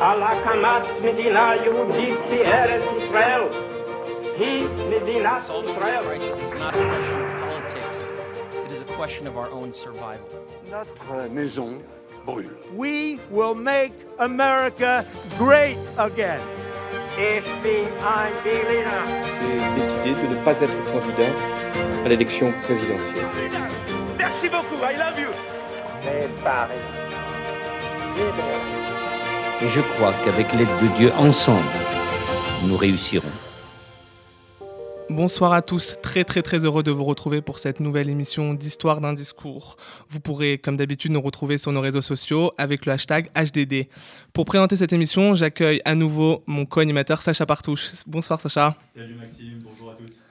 על הקמת מדינה יהודית בארץ ישראל. היא מדינת Solving this ישראל. crisis is not a question of politics. It is a question of our own survival. Notre maison brûle. We will make America great again. Ich bin ein Berliner. J'ai décidé de ne pas être candidat à l'élection présidentielle. Merci beaucoup. I love you. Mais Paris. et je crois qu'avec l'aide de Dieu, ensemble, nous réussirons. Bonsoir à tous, très très très heureux de vous retrouver pour cette nouvelle émission d'Histoire d'un discours. Vous pourrez comme d'habitude nous retrouver sur nos réseaux sociaux avec le hashtag HDD. Pour présenter cette émission, j'accueille à nouveau mon co-animateur Sacha Partouche. Bonsoir Sacha. Salut Maxime, bonjour à tous.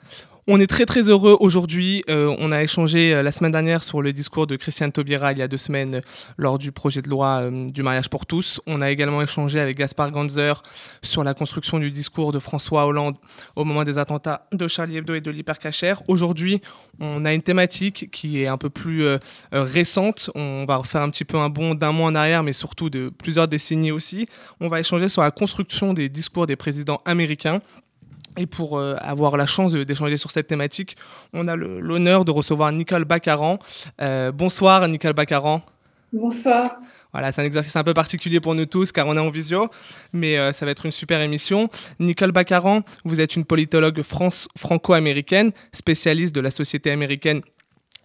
On est très très heureux aujourd'hui. Euh, on a échangé euh, la semaine dernière sur le discours de Christiane Taubira il y a deux semaines euh, lors du projet de loi du mariage pour tous. On a également échangé avec Gaspard Ganzer sur la construction du discours de François Hollande au moment des attentats de Charlie Hebdo et de l'hypercachère. Aujourd'hui, on a une thématique qui est un peu plus récente. On va refaire un petit peu un bond d'un mois en arrière, mais surtout de plusieurs décennies aussi. On va échanger sur la construction des discours des présidents américains. Et pour euh, avoir la chance d'échanger sur cette thématique, on a l'honneur de recevoir Nicole Baccaran. Euh, bonsoir Nicole Baccaran. Bonsoir. Voilà, c'est un exercice un peu particulier pour nous tous car on est en visio, mais euh, ça va être une super émission. Nicole Baccaran, vous êtes une politologue franco-américaine, spécialiste de la société américaine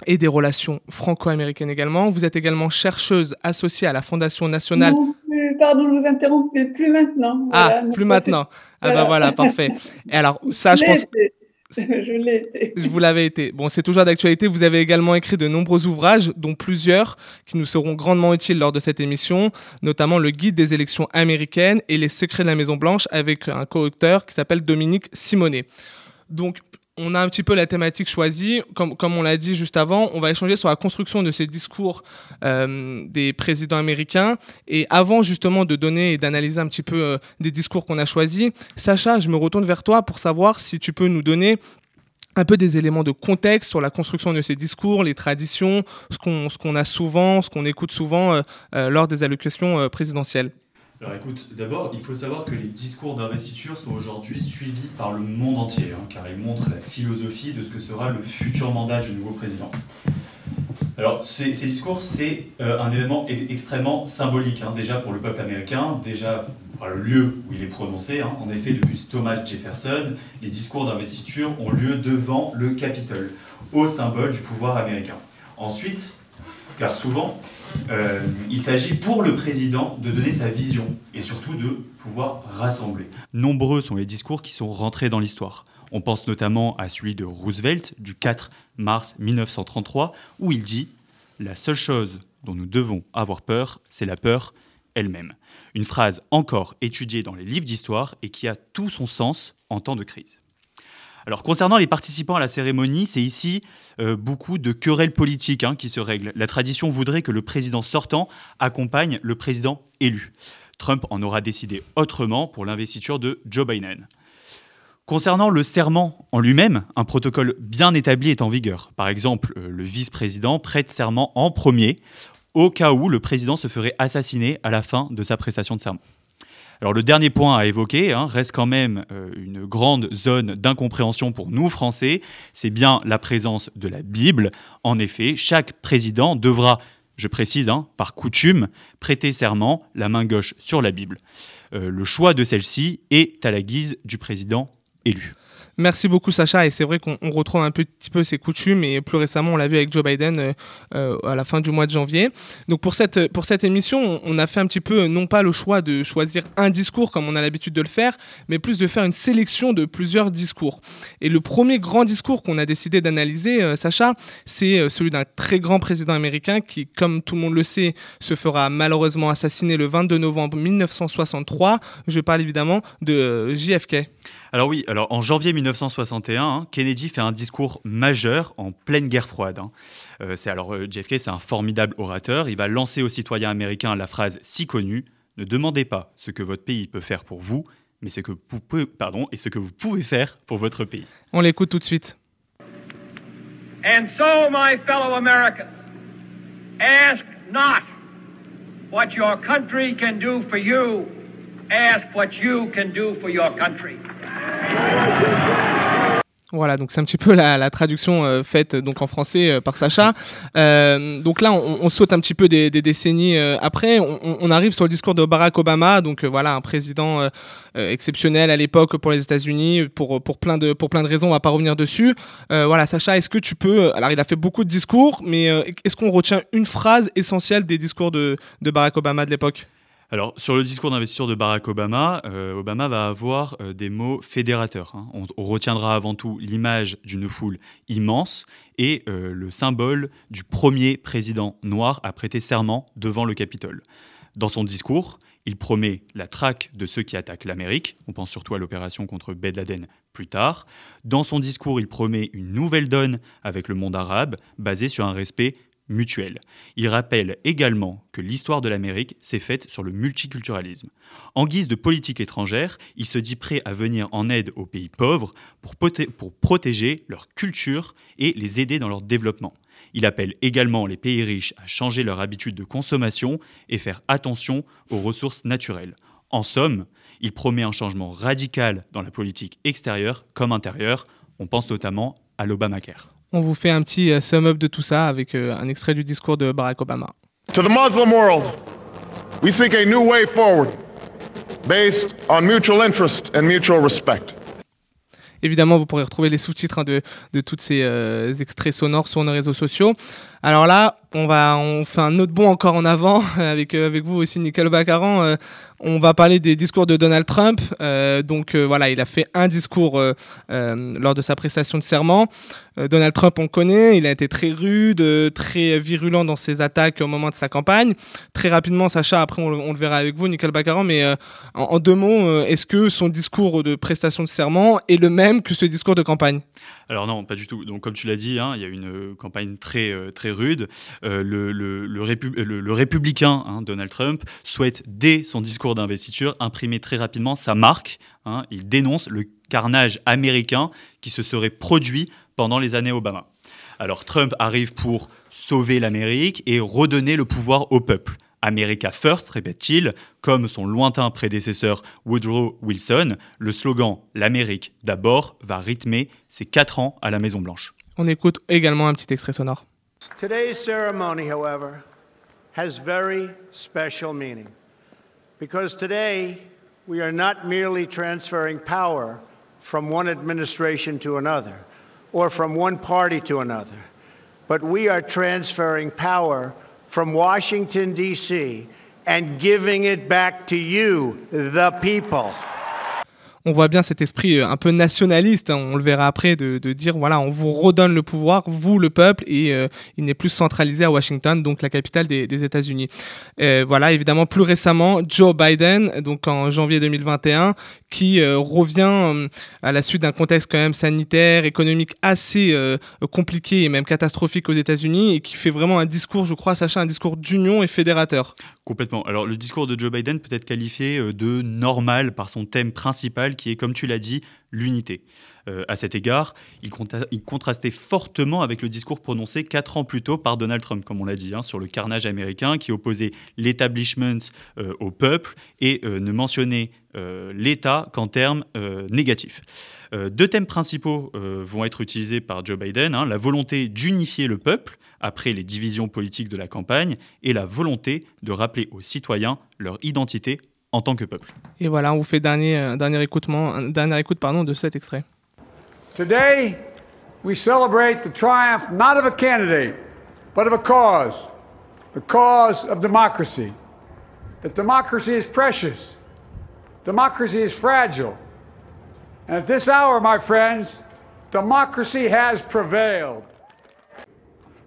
et des relations franco-américaines également. Vous êtes également chercheuse associée à la Fondation nationale. Non, pardon de vous interrompre, mais plus maintenant. Ah, plus maintenant. Ah bah Voilà. voilà, parfait. Et alors, ça, je l'ai pense... été. Je l'ai été. Je vous l'avais été. Bon, c'est toujours d'actualité. Vous avez également écrit de nombreux ouvrages, dont plusieurs qui nous seront grandement utiles lors de cette émission, notamment le guide des élections américaines et les secrets de la Maison Blanche avec un co-auteur qui s'appelle Dominique Simonet. Donc, on a un petit peu la thématique choisie. Comme, comme on l'a dit juste avant, on va échanger sur la construction de ces discours euh, des présidents américains. Et avant justement de donner et d'analyser un petit peu euh, des discours qu'on a choisis, Sacha, je me retourne vers toi pour savoir si tu peux nous donner un peu des éléments de contexte sur la construction de ces discours, les traditions, ce qu'on a souvent, ce qu'on écoute souvent euh, lors des allocutions présidentielles. Alors écoute, d'abord, il faut savoir que les discours d'investiture sont aujourd'hui suivis par le monde entier, hein, car ils montrent la philosophie de ce que sera le futur mandat du nouveau président. Alors ces, discours, c'est euh, un événement extrêmement symbolique, hein, déjà pour le peuple américain, déjà par le lieu où il est prononcé. hein. En effet, depuis Thomas Jefferson, les discours d'investiture ont lieu devant le Capitole, au symbole du pouvoir américain. Ensuite, car souvent, euh, il s'agit pour le président de donner sa vision et surtout de pouvoir rassembler. Nombreux sont les discours qui sont rentrés dans l'histoire. On pense notamment à celui de Roosevelt du 4 mars 1933 où il dit ⁇ La seule chose dont nous devons avoir peur, c'est la peur elle-même. Une phrase encore étudiée dans les livres d'histoire et qui a tout son sens en temps de crise. Concernant les participants à la cérémonie, c'est ici euh, beaucoup de querelles politiques hein, qui se règlent. La tradition voudrait que le président sortant accompagne le président élu. Trump en aura décidé autrement pour l'investiture de Joe Biden. Concernant le serment en lui-même, un protocole bien établi est en vigueur. Par exemple, euh, le vice-président prête serment en premier, au cas où le président se ferait assassiner à la fin de sa prestation de serment. Alors le dernier point à évoquer hein, reste quand même euh, une grande zone d'incompréhension pour nous Français, c'est bien la présence de la Bible. En effet, chaque président devra, je précise, hein, par coutume, prêter serment, la main gauche sur la Bible. Euh, le choix de celle-ci est à la guise du président élu. Merci beaucoup Sacha et c'est vrai qu'on on retrouve un petit peu ces coutumes et plus récemment on l'a vu avec Joe Biden euh, euh, à la fin du mois de janvier. Donc pour cette, pour cette émission on, a fait un petit peu non pas le choix de choisir un discours comme on a l'habitude de le faire mais plus de faire une sélection de plusieurs discours. Et le premier grand discours qu'on a décidé d'analyser euh, Sacha c'est celui d'un très grand président américain qui comme tout le monde le sait se fera malheureusement assassiner le 22 novembre 1963. Je parle évidemment de JFK. Alors oui, alors en janvier 1961, hein, Kennedy fait un discours majeur en pleine guerre froide. hein. Euh, c'est alors euh, JFK, c'est un formidable orateur. Il va lancer aux citoyens américains la phrase si connue ne demandez pas ce que votre pays peut faire pour vous, mais ce que vous pouvez, pardon, et ce que vous pouvez faire pour votre pays. On l'écoute tout de suite. And so, my fellow Americans, ask not what your country can do for you, ask what you can do for your country. Voilà, donc c'est un petit peu la, traduction euh, faite donc en français euh, par Sacha. Euh, donc là, on, saute un petit peu des, décennies euh, après. On, on, arrive sur le discours de Barack Obama, donc euh, voilà, un président exceptionnel à l'époque pour les États-Unis, pour, pour, plein de, pour plein de raisons, on va pas revenir dessus. voilà, Sacha, est-ce que tu peux... Alors, il a fait beaucoup de discours, mais est-ce qu'on retient une phrase essentielle des discours de, de Barack Obama de l'époque? Alors, sur le discours d'investiture de Barack Obama, euh, Obama va avoir euh, des mots fédérateurs. Hein. On, retiendra avant tout l'image d'une foule immense et euh, le symbole du premier président noir à prêter serment devant le Capitole. Dans son discours, il promet la traque de ceux qui attaquent l'Amérique. On pense surtout à l'opération contre Ben Laden plus tard. Dans son discours, il promet une nouvelle donne avec le monde arabe, basée sur un respect mutuelle. Il rappelle également que l'histoire de l'Amérique s'est faite sur le multiculturalisme. En guise de politique étrangère, il se dit prêt à venir en aide aux pays pauvres pour, protéger leur culture et les aider dans leur développement. Il appelle également les pays riches à changer leur habitude de consommation et faire attention aux ressources naturelles. En somme, il promet un changement radical dans la politique extérieure comme intérieure. On pense notamment à l'Obamacare. On vous fait un petit sum-up de tout ça avec un extrait du discours de Barack Obama. To the Muslim world, we seek a new way forward based on mutual interest and mutual respect. Évidemment, vous pourrez retrouver les sous-titres hein, de, de tous ces euh, extraits sonores sur nos réseaux sociaux. Alors là, on va, on fait un autre bond encore en avant avec euh, avec vous aussi, Nicole Bacaran. Euh, on va parler des discours de Donald Trump. Euh, donc euh, voilà, il a fait un discours euh, lors de sa prestation de serment. Donald Trump, on connaît, il a été très rude, très virulent dans ses attaques au moment de sa campagne. Très rapidement, Sacha, après on, le verra avec vous, Nicole Bacaran, mais en, deux mots, est-ce que son discours de prestation de serment est le même que ce discours de campagne? Alors non, pas du tout. Donc comme tu l'as dit, hein, il y a une campagne très très rude. Euh, le, républicain hein, Donald Trump souhaite dès son discours d'investiture imprimer très rapidement sa marque. Hein, il dénonce le carnage américain qui se serait produit pendant les années Obama. Alors Trump arrive pour sauver l'Amérique et redonner le pouvoir au peuple. America First, répète-t-il, comme son lointain prédécesseur Woodrow Wilson, le slogan L'Amérique d'abord va rythmer ses quatre ans à la Maison-Blanche. On écoute également un petit extrait sonore. Today's ceremony, however, has very special meaning because today we are not merely transferring power from one administration to another or from one party to another, but we are transferring power from Washington, D.C., and giving it back to you, the people. On voit bien cet esprit un peu nationaliste, hein, on le verra après, de, dire voilà, on vous redonne le pouvoir, vous le peuple, et euh, il n'est plus centralisé à Washington, donc la capitale des, États-Unis. Euh, voilà, évidemment, plus récemment, Joe Biden, donc en janvier 2021, qui euh, revient euh, à la suite d'un contexte quand même sanitaire, économique assez euh, compliqué et même catastrophique aux États-Unis, et qui fait vraiment un discours, je crois, Sacha, un discours d'union et fédérateur. Le discours de Joe Biden peut être qualifié de normal par son thème principal qui est, comme tu l'as dit, l'unité. Euh, à cet égard, il, contrastait fortement avec le discours prononcé quatre ans plus tôt par Donald Trump, comme on l'a dit, hein, sur le carnage américain, qui opposait l'établissement euh, au peuple et euh, ne mentionnait l'État qu'en termes négatifs. Deux thèmes principaux vont être utilisés par Joe Biden, hein, la volonté d'unifier le peuple après les divisions politiques de la campagne et la volonté de rappeler aux citoyens leur identité en tant que peuple. Et voilà, on vous fait dernier, dernier écoutement, dernière écoute pardon, de cet extrait. Today, we celebrate the triumph not of a candidate, but of a cause the cause of democracy. That democracy is precious, democracy is fragile. And at this hour, my friends, democracy has prevailed.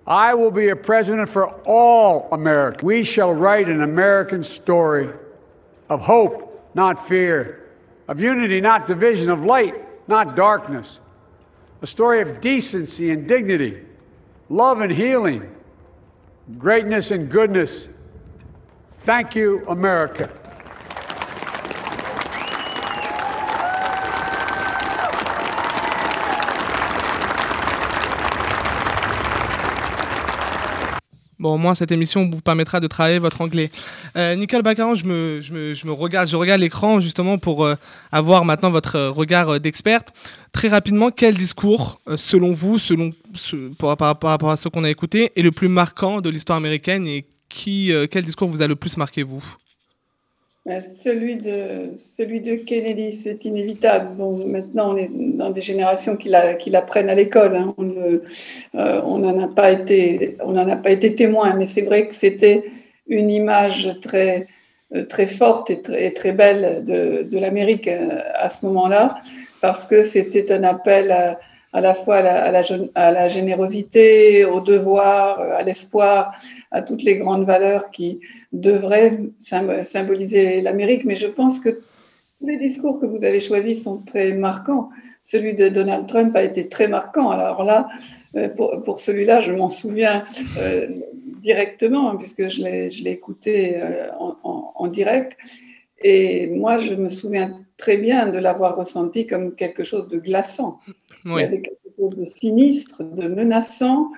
I will be a president for all America. We shall write an American story of hope, not fear, of unity, not division, of light, not darkness a story of decency and dignity, love and healing, greatness and goodness. Thank you, America. Bon, au moins, cette émission vous permettra de travailler votre anglais. Euh, Nicole Baccaran, je me, je, me, je me, regarde, je regarde l'écran justement pour euh, avoir maintenant votre regard euh, d'experte. Très rapidement, quel discours, selon vous, selon, par, par, rapport à ce qu'on a écouté, est le plus marquant de l'histoire américaine et qui, quel discours vous a le plus marqué, vous? Celui de, celui de Kennedy, c'est inévitable. Bon, maintenant, on est dans des générations qui la- qui l'apprennent à l'école. hein. Euh, on n'en a pas été, on n'en a pas été témoin, mais c'est vrai que c'était une image très, euh, très forte et très, très belle de, de l'Amérique euh, à ce moment-là, parce que c'était un appel à, à la fois à la, générosité, au devoir, à l'espoir, à toutes les grandes valeurs qui devraient sym- symboliser l'Amérique. Mais je pense que tous les discours que vous avez choisis sont très marquants. Celui de Donald Trump a été très marquant. Alors là, euh, pour, celui-là, je m'en souviens euh, directement, hein, puisque je l'ai écouté euh, en direct. Et moi, je me souviens très bien de l'avoir ressenti comme quelque chose de glaçant. Il y Oui. avait quelque chose de sinistre, de menaçant.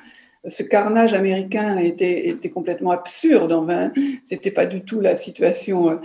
Ce carnage américain était, était complètement absurde. Enfin, c'était pas du tout la situation euh,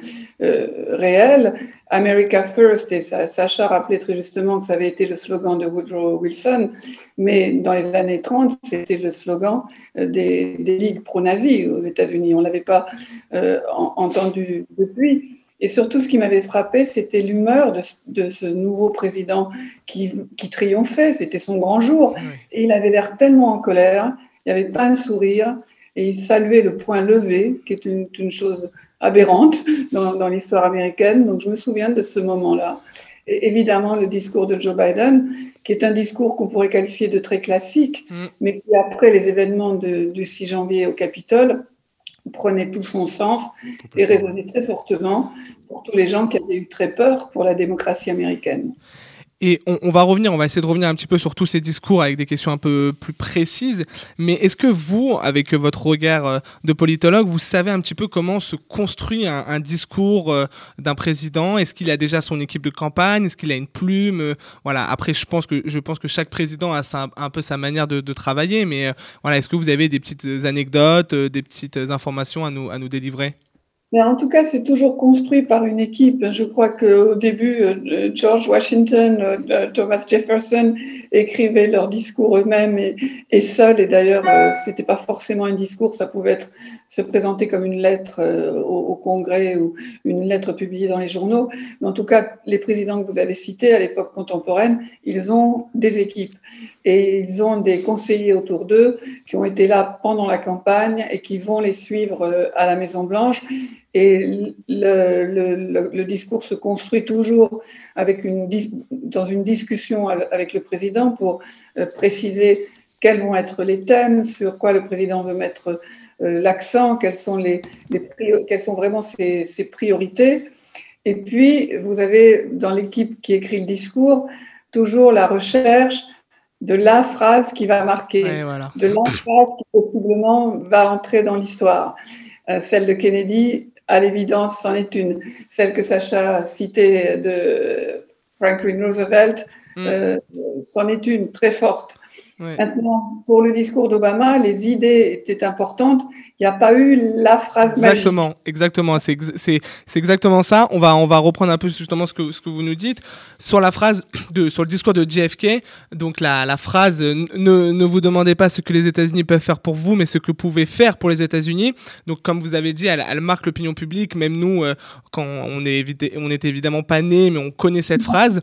euh, réelle. America First, et Sa- Sacha rappelait très justement que ça avait été le slogan de Woodrow Wilson, mais dans les années 30, c'était le slogan euh, des, des ligues pro-nazis aux États-Unis. On l'avait pas euh, en- entendu depuis. Et surtout, ce qui m'avait frappé, c'était l'humeur de, ce- de ce nouveau président qui, qui triomphait. C'était son grand jour. Et il avait l'air tellement en colère. Il n'y avait pas un sourire. Et il saluait le point levé, qui est une, une chose aberrante dans, dans l'histoire américaine. Donc, je me souviens de ce moment-là. Et évidemment, le discours de Joe Biden, qui est un discours qu'on pourrait qualifier de très classique, mais qui, après les événements de- du 6 janvier au Capitole, prenait tout son sens et résonnait très fortement pour tous les gens qui avaient eu très peur pour la démocratie américaine. Et on, on va revenir, on va essayer de revenir un petit peu sur tous ces discours avec des questions un peu plus précises. Mais est-ce que vous, avec votre regard euh, de politologue, vous savez un petit peu comment se construit un, un discours euh, d'un président? Est-ce qu'il a déjà son équipe de campagne? Est-ce qu'il a une plume? Euh, Voilà. Après, je pense que je pense que chaque président a un peu sa manière de, de travailler. Mais voilà, est-ce que vous avez des petites anecdotes, des petites informations à nous à nous délivrer? Mais en tout cas, c'est toujours construit par une équipe. Je crois qu'au début, euh, George Washington, euh, Thomas Jefferson écrivaient leurs discours eux-mêmes et, seuls. Et d'ailleurs, euh, c'était pas forcément un discours, ça pouvait être, se présenter comme une lettre au Congrès ou une lettre publiée dans les journaux. Mais en tout cas, les présidents que vous avez cités à l'époque contemporaine, ils ont des équipes et ils ont des conseillers autour d'eux qui ont été là pendant la campagne et qui vont les suivre euh, à la Maison Blanche. Et le, discours se construit toujours avec une, dans une discussion avec le président pour euh, préciser quels vont être les thèmes, sur quoi le président veut mettre euh, l'accent, quelles sont, les, quelles sont vraiment ses priorités. Et puis, vous avez dans l'équipe qui écrit le discours toujours la recherche de la phrase qui va marquer, voilà. de la phrase qui possiblement va entrer dans l'histoire. Euh, celle de Kennedy, à l'évidence, c'en est une. Celle que Sacha a citée de Franklin Roosevelt, euh, c'en est une très forte. Maintenant, pour le discours d'Obama, les idées étaient importantes. Il n'y a pas eu la phrase magique. Exactement, exactement. C'est ex- c'est c'est exactement ça. On va on va reprendre un peu justement ce que ce que vous nous dites sur la phrase de sur le discours de JFK. Donc la la phrase ne ne vous demandez pas ce que les États-Unis peuvent faire pour vous, mais ce que vous pouvez faire pour les États-Unis. Donc comme vous avez dit, elle, elle marque l'opinion publique. Même nous, euh, quand on est on est évidemment pas né, mais on connaît cette phrase.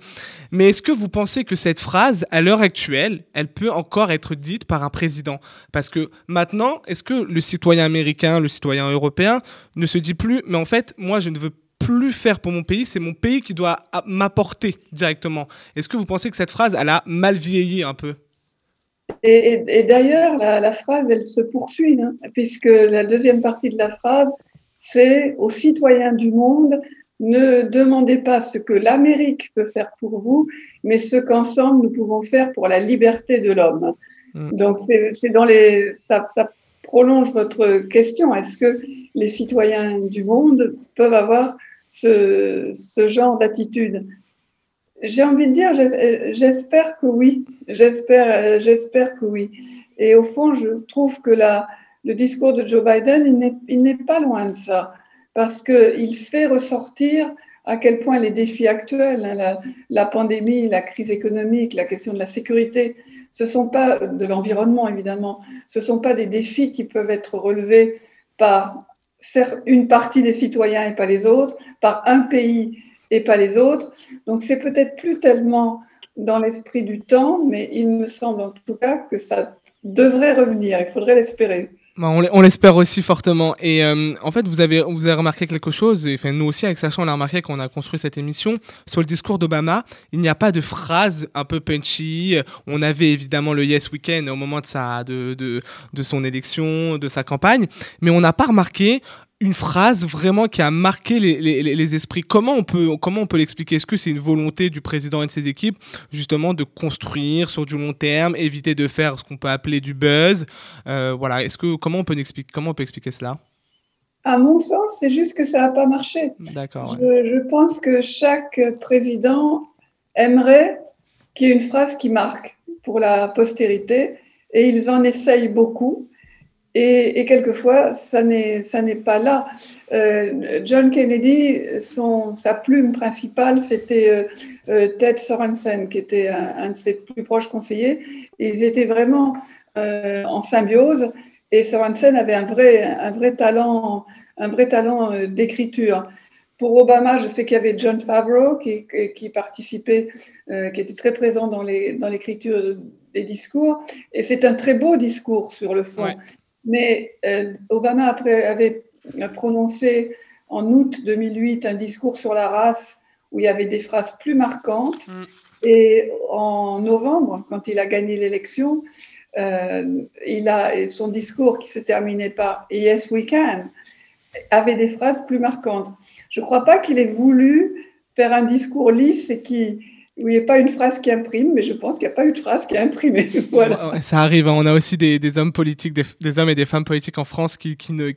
Mais est-ce que vous pensez que cette phrase, à l'heure actuelle, elle peut encore être dite par un président Parce que maintenant, est-ce que le citoyen américain, le citoyen européen ne se dit plus, mais en fait, moi, je ne veux plus faire pour mon pays, c'est mon pays qui doit m'apporter directement. Est-ce que vous pensez que cette phrase, elle a mal vieilli un peu? Et, d'ailleurs, la, la phrase, elle se poursuit, hein, puisque la deuxième partie de la phrase, c'est aux citoyens du monde, ne demandez pas ce que l'Amérique peut faire pour vous, mais ce qu'ensemble nous pouvons faire pour la liberté de l'homme. Mm. Donc, c'est dans les, ça, ça prolonge votre question. Est-ce que les citoyens du monde peuvent avoir ce, ce genre d'attitude? J'ai envie de dire, j'es- j'espère que oui. J'espère, j'espère que oui. Et au fond, je trouve que la, le discours de Joe Biden, il n'est pas loin de ça, parce qu'il fait ressortir à quel point les défis actuels, hein, la, la, pandémie, la crise économique, la question de la sécurité, ce sont pas de l'environnement évidemment, ce sont pas des défis qui peuvent être relevés par une partie des citoyens et pas les autres, par un pays et pas les autres. Donc c'est peut-être plus tellement dans l'esprit du temps, mais il me semble en tout cas que ça devrait revenir. Il faudrait l'espérer. Bah, on l'espère aussi fortement. Et euh, en fait, vous avez, vous avez remarqué quelque chose, et, enfin, nous aussi avec Sacha, on a remarqué qu'on a construit cette émission sur le discours d'Obama. Il n'y a pas de phrase un peu punchy. On avait évidemment le Yes Weekend au moment de, sa, de, de, de son élection, de sa campagne, mais on n'a pas remarqué une phrase vraiment qui a marqué les, les, les esprits. Comment on peut, comment on peut l'expliquer? Est-ce que c'est une volonté du président et de ses équipes justement de construire sur du long terme, éviter de faire ce qu'on peut appeler du buzz? Euh, Voilà. Est-ce que comment on peut expliquer comment on peut expliquer cela? À mon sens, c'est juste que ça n'a pas marché. D'accord. Je, je, pense que chaque président aimerait qu'il y ait une phrase qui marque pour la postérité et ils en essayent beaucoup. Et, quelquefois, ça n'est pas là. Euh, John Kennedy, sa plume principale, c'était euh, euh, Ted Sorensen, qui était un, de ses plus proches conseillers. ils étaient vraiment en symbiose. Et Sorensen avait un vrai, talent, talent d'écriture. Pour Obama, je sais qu'il y avait John Favreau qui, participait, qui était très présent dans l'écriture des discours. Et c'est un très beau discours sur le fond. Mais euh, Obama après, avait prononcé en août 2008 un discours sur la race où il y avait des phrases plus marquantes. Mm. Et en novembre, quand il a gagné l'élection, euh, il a son discours qui se terminait par Yes, we can avait des phrases plus marquantes. Je ne crois pas qu'il ait voulu faire un discours lisse et qui il n'y a pas une phrase qui imprime, mais je pense qu'il n'y a pas eu de phrase qui a imprimé. voilà. Ça arrive, hein. on a aussi des, hommes politiques, des, hommes et des femmes politiques en France qui,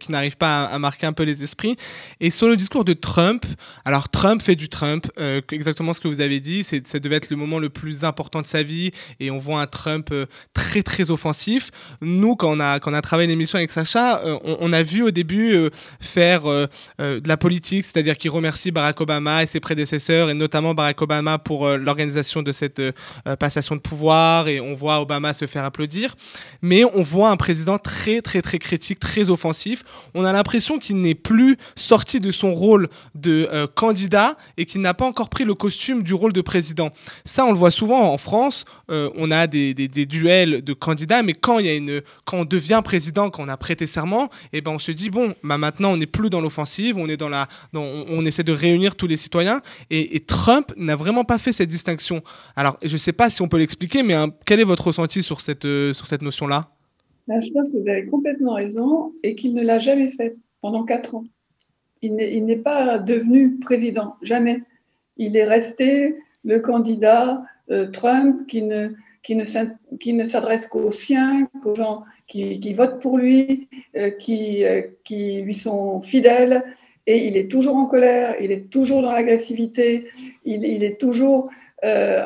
n'arrivent pas à, marquer un peu les esprits. Et sur le discours de Trump, alors Trump fait du Trump, euh, exactement ce que vous avez dit, ça devait être le moment le plus important de sa vie, et on voit un Trump euh, très très offensif. Nous, quand on a, quand on a travaillé l'émission avec Sacha, euh, on, on, a vu au début faire de la politique, c'est-à-dire qu'il remercie Barack Obama et ses prédécesseurs, et notamment Barack Obama pour leur l'organisation de cette euh, passation de pouvoir et on voit Obama se faire applaudir. Mais on voit un président très, très, très critique, très offensif. On a l'impression qu'il n'est plus sorti de son rôle de euh, candidat et qu'il n'a pas encore pris le costume du rôle de président. Ça, on le voit souvent en France. Euh, on a des, des, duels de candidats, mais quand, y a une, quand on devient président, quand on a prêté serment, et eh ben on se dit, bon, bah maintenant, on n'est plus dans l'offensive, on, dans, on, essaie de réunir tous les citoyens. Et, et Trump n'a vraiment pas fait cette distinction. Alors, je ne sais pas si on peut l'expliquer, mais hein, quel est votre ressenti sur cette, euh, cette notion-là? Je pense que vous avez complètement raison et qu'il ne l'a jamais fait pendant quatre ans. Il n'est pas devenu président, jamais. Il est resté le candidat euh, Trump qui ne, qui ne, s'adresse qu'aux siens, qu'aux gens qui, qui, votent pour lui, euh, qui, qui lui sont fidèles. Et il est toujours en colère, il est toujours dans l'agressivité, il, est toujours euh,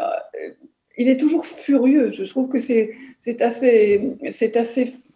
il est toujours furieux. Je trouve que c'est assez,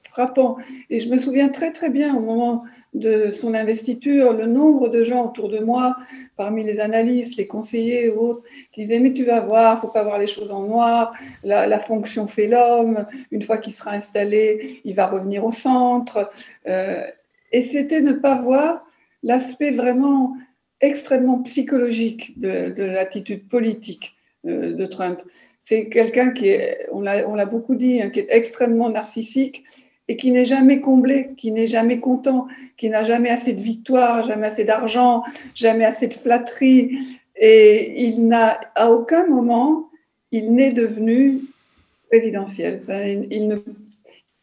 frappant. Et je me souviens très très bien au moment de son investiture, le nombre de gens autour de moi, parmi les analystes, les conseillers ou autres, qui disaient mais tu vas voir, faut pas voir les choses en noir, la, fonction fait l'homme, une fois qu'il sera installé, il va revenir au centre. Euh, et c'était ne pas voir l'aspect vraiment extrêmement psychologique de, de l'attitude politique de Trump. C'est quelqu'un qui est, on l'a beaucoup dit, hein, qui est extrêmement narcissique et qui n'est jamais comblé, qui n'est jamais content, qui n'a jamais assez de victoire, jamais assez d'argent, jamais assez de flatterie. Et il n'a, à aucun moment, il n'est devenu présidentiel. il ne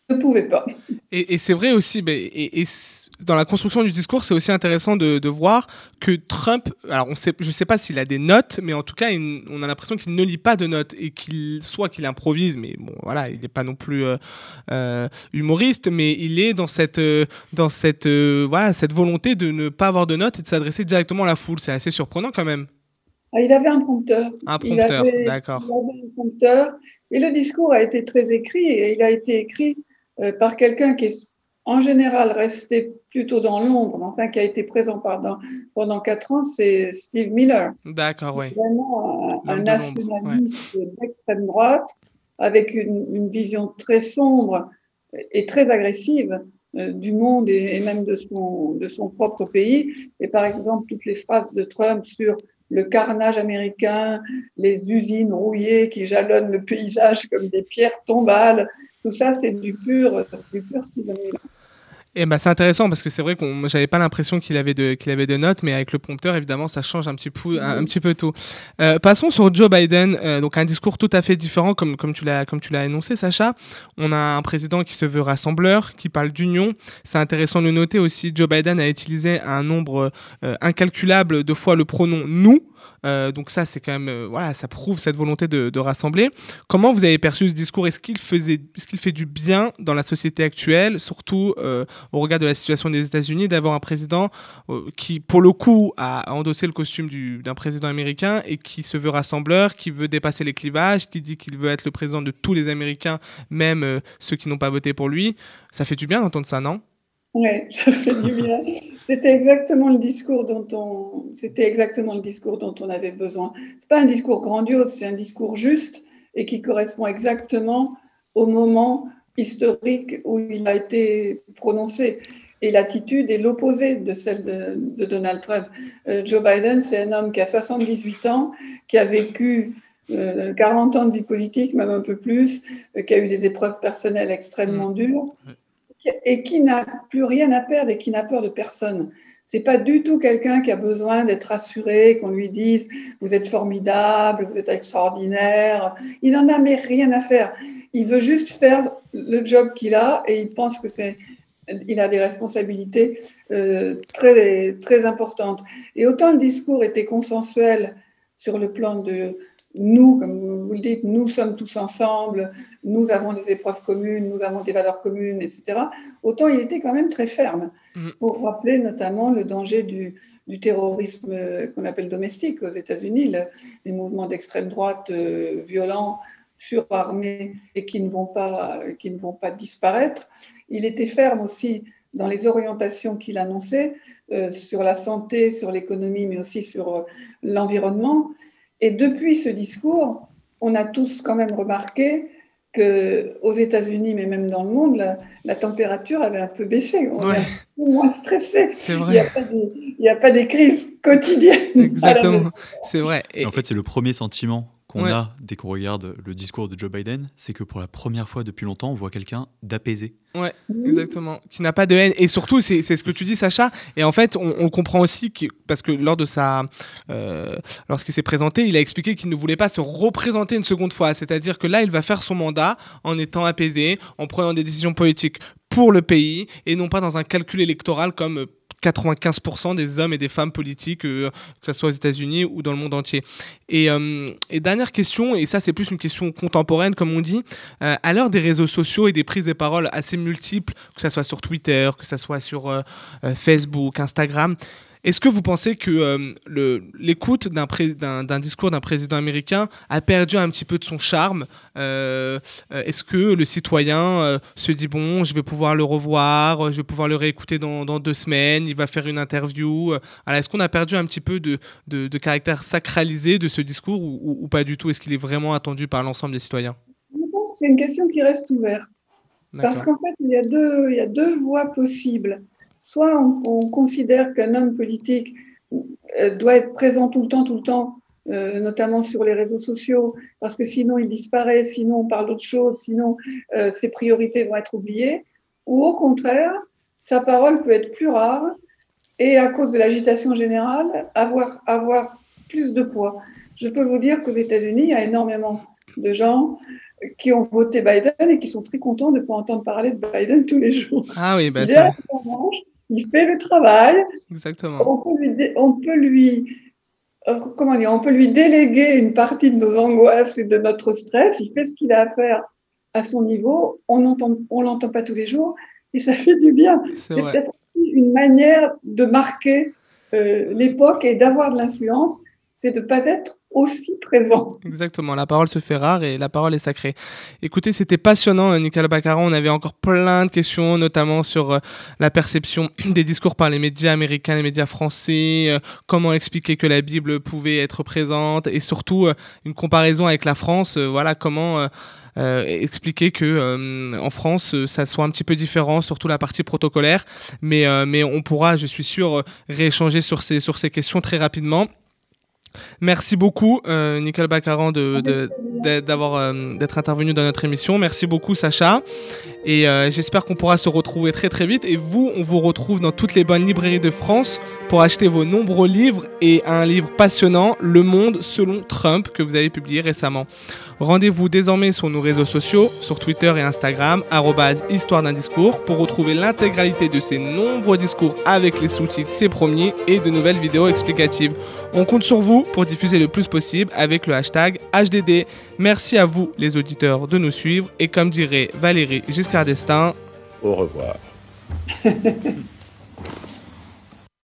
ne pouvait pas. Et, c'est vrai aussi, et, dans la construction du discours, c'est aussi intéressant de, voir que Trump, alors on sait, je ne sais pas s'il a des notes, mais en tout cas, on a l'impression qu'il ne lit pas de notes et qu'il soit qu'il improvise, mais bon, voilà, il n'est pas non plus euh, euh, humoriste, mais il est dans cette, euh, dans cette, voilà, cette volonté de ne pas avoir de notes et de s'adresser directement à la foule. C'est assez surprenant quand même. Ah, il avait un prompteur. Un prompteur, d'accord. Il avait un prompteur. Et le discours a été très écrit et il a été écrit euh, par quelqu'un qui est en général resté plutôt dans l'ombre, enfin qui a été présent pendant, pendant quatre ans, c'est Steve Miller. D'accord, oui. Vraiment un, nationaliste d'extrême droite avec une, une, vision très sombre et très agressive euh, du monde et, et, même de son, de son propre pays. Et par exemple, toutes les phrases de Trump sur le carnage américain, les usines rouillées qui jalonnent le paysage comme des pierres tombales, tout ça, c'est du pur, du pur. Et bah, c'est intéressant parce que c'est vrai qu'on j'avais pas l'impression qu'il avait de qu'il avait de notes, mais avec le prompteur évidemment ça change un petit peu un, petit peu tout. Euh, passons sur Joe Biden, euh, donc un discours tout à fait différent comme comme tu l'as comme tu l'as énoncé Sacha. On a un président qui se veut rassembleur, qui parle d'union. C'est intéressant de noter aussi Joe Biden a utilisé un nombre euh, incalculable de fois le pronom nous. Euh, donc ça, c'est quand même, euh, voilà, ça prouve cette volonté de, rassembler. Comment vous avez perçu ce discours? Est-ce qu'il faisait, ce qu'il fait du bien dans la société actuelle, surtout euh, au regard de la situation des États-Unis, d'avoir un président qui, pour le coup, a endossé le costume d'un président américain et qui se veut rassembleur, qui veut dépasser les clivages, qui dit qu'il veut être le président de tous les Américains, même ceux qui n'ont pas voté pour lui? Ça fait du bien d'entendre ça, non? Oui, ça fait du bien. C'était exactement le discours dont on, c'était exactement le discours dont on avait besoin. C'est pas un discours grandiose, c'est un discours juste et qui correspond exactement au moment historique où il a été prononcé. Et l'attitude est l'opposé de celle de, Donald Trump. Euh, Joe Biden, c'est un homme qui a 78 ans, qui a vécu 40 euh, ans de vie politique, même un peu plus, euh, qui a eu des épreuves personnelles extrêmement mmh. dures et qui n'a plus rien à perdre et qui n'a peur de personne. C'est pas du tout quelqu'un qui a besoin d'être rassuré, qu'on lui dise vous êtes formidable, vous êtes extraordinaire. Il n'en a mais rien à faire. Il veut juste faire le job qu'il a et il pense que c'est il a des responsabilités euh, très très importantes. Et autant le discours était consensuel sur le plan de nous, comme vous le dites, nous sommes tous ensemble, nous avons des épreuves communes, nous avons des valeurs communes, etc., autant il était quand même très ferme mm. pour rappeler notamment le danger du, terrorisme qu'on appelle domestique aux États-Unis, les mouvements d'extrême droite euh, violents, surarmés et qui ne, vont pas, qui ne vont pas disparaître. Il était ferme aussi dans les orientations qu'il annonçait euh, sur la santé, sur l'économie, mais aussi sur euh, l'environnement. Et depuis ce discours, on a tous quand même remarqué que aux États-Unis, mais même dans le monde, la, température avait un peu baissé. On est moins stressé. Il n'y a, pas des crises quotidiennes. Exactement, c'est vrai. Et en fait, c'est le premier sentiment qu'on a dès qu'on regarde le discours de Joe Biden, c'est que pour la première fois depuis longtemps, on voit quelqu'un d'apaisé. Ouais, exactement. Qui n'a pas de haine. Et surtout, c'est ce que tu dis, Sacha. Et en fait, on, comprend aussi que, parce que lors de sa. Euh, lorsqu'il s'est présenté, il a expliqué qu'il ne voulait pas se représenter une seconde fois. C'est-à-dire que là, il va faire son mandat en étant apaisé, en prenant des décisions politiques pour le pays et non pas dans un calcul électoral comme 95% des hommes et des femmes politiques, euh, que ce soit aux États-Unis ou dans le monde entier. Euh, et, dernière question, et ça c'est plus une question contemporaine comme on dit, euh, à l'heure des réseaux sociaux et des prises de parole assez multiples, que ce soit sur Twitter, que ce soit sur Facebook, Instagram, est-ce que vous pensez que euh, l'écoute d'un discours d'un président américain a perdu un petit peu de son charme euh, euh, Est-ce que le citoyen se dit bon, je vais pouvoir le revoir, je vais pouvoir le réécouter dans, deux semaines, il va faire une interview Est-ce qu'on a perdu un petit peu de, caractère sacralisé de ce discours ou, pas du tout? Est-ce qu'il est vraiment attendu par l'ensemble des citoyens? Je pense que c'est une question qui reste ouverte. Parce qu'en fait, il y, a deux, il y a deux voies possibles soit on, considère qu'un homme politique euh, doit être présent tout le temps, tout le temps, euh, notamment sur les réseaux sociaux, parce que sinon il disparaît, sinon on parle d'autre chose, sinon euh, ses priorités vont être oubliées, ou au contraire, sa parole peut être plus rare et à cause de l'agitation générale, avoir, avoir plus de poids. Je peux vous dire qu'aux États-Unis, il y a énormément de gens qui ont voté Biden et qui sont très contents de ne pas entendre parler de Biden tous les jours. Ah oui, bah ça il fait le travail. Exactement. On peut lui, on peut lui, euh, comment dire, on peut lui déléguer une partie de nos angoisses et de notre stress. Il fait ce qu'il a à faire à son niveau. On n'entend on l'entend pas tous les jours et ça fait du bien. C'est peut-être une manière de marquer euh, l'époque et d'avoir de l'influence. C'est de pas être présent. Exactement, la parole se fait rare et la parole est sacrée. Écoutez, c'était passionnant, euh, Nicolas Baccaran. On avait encore plein de questions, notamment sur euh, la perception des discours par les médias américains, les médias français, euh, comment expliquer que la Bible pouvait être présente et surtout une comparaison avec la France. voilà, comment. expliquer que en France ça soit un petit peu différent, surtout la partie protocolaire, mais, mais on pourra, je suis sûr, rééchanger sur ces, sur ces questions très rapidement. Merci beaucoup, euh, Nicole Baccaran, d'avoir euh, d'être intervenu dans notre émission. Merci beaucoup, Sacha. Et euh, j'espère qu'on pourra se retrouver très très vite. Et vous, on vous retrouve dans toutes les bonnes librairies de France pour acheter vos nombreux livres et un livre passionnant, Le Monde selon Trump, que vous avez publié récemment. Rendez-vous désormais sur nos réseaux sociaux, sur Twitter et Instagram, histoire d'un discours, pour retrouver l'intégralité de ces nombreux discours avec les sous-titres, ces premiers et de nouvelles vidéos explicatives. On compte sur vous pour diffuser le plus possible avec le hashtag HDD. Merci à vous, les auditeurs, de nous suivre et comme dirait Valérie Giscard d'Estaing, au revoir.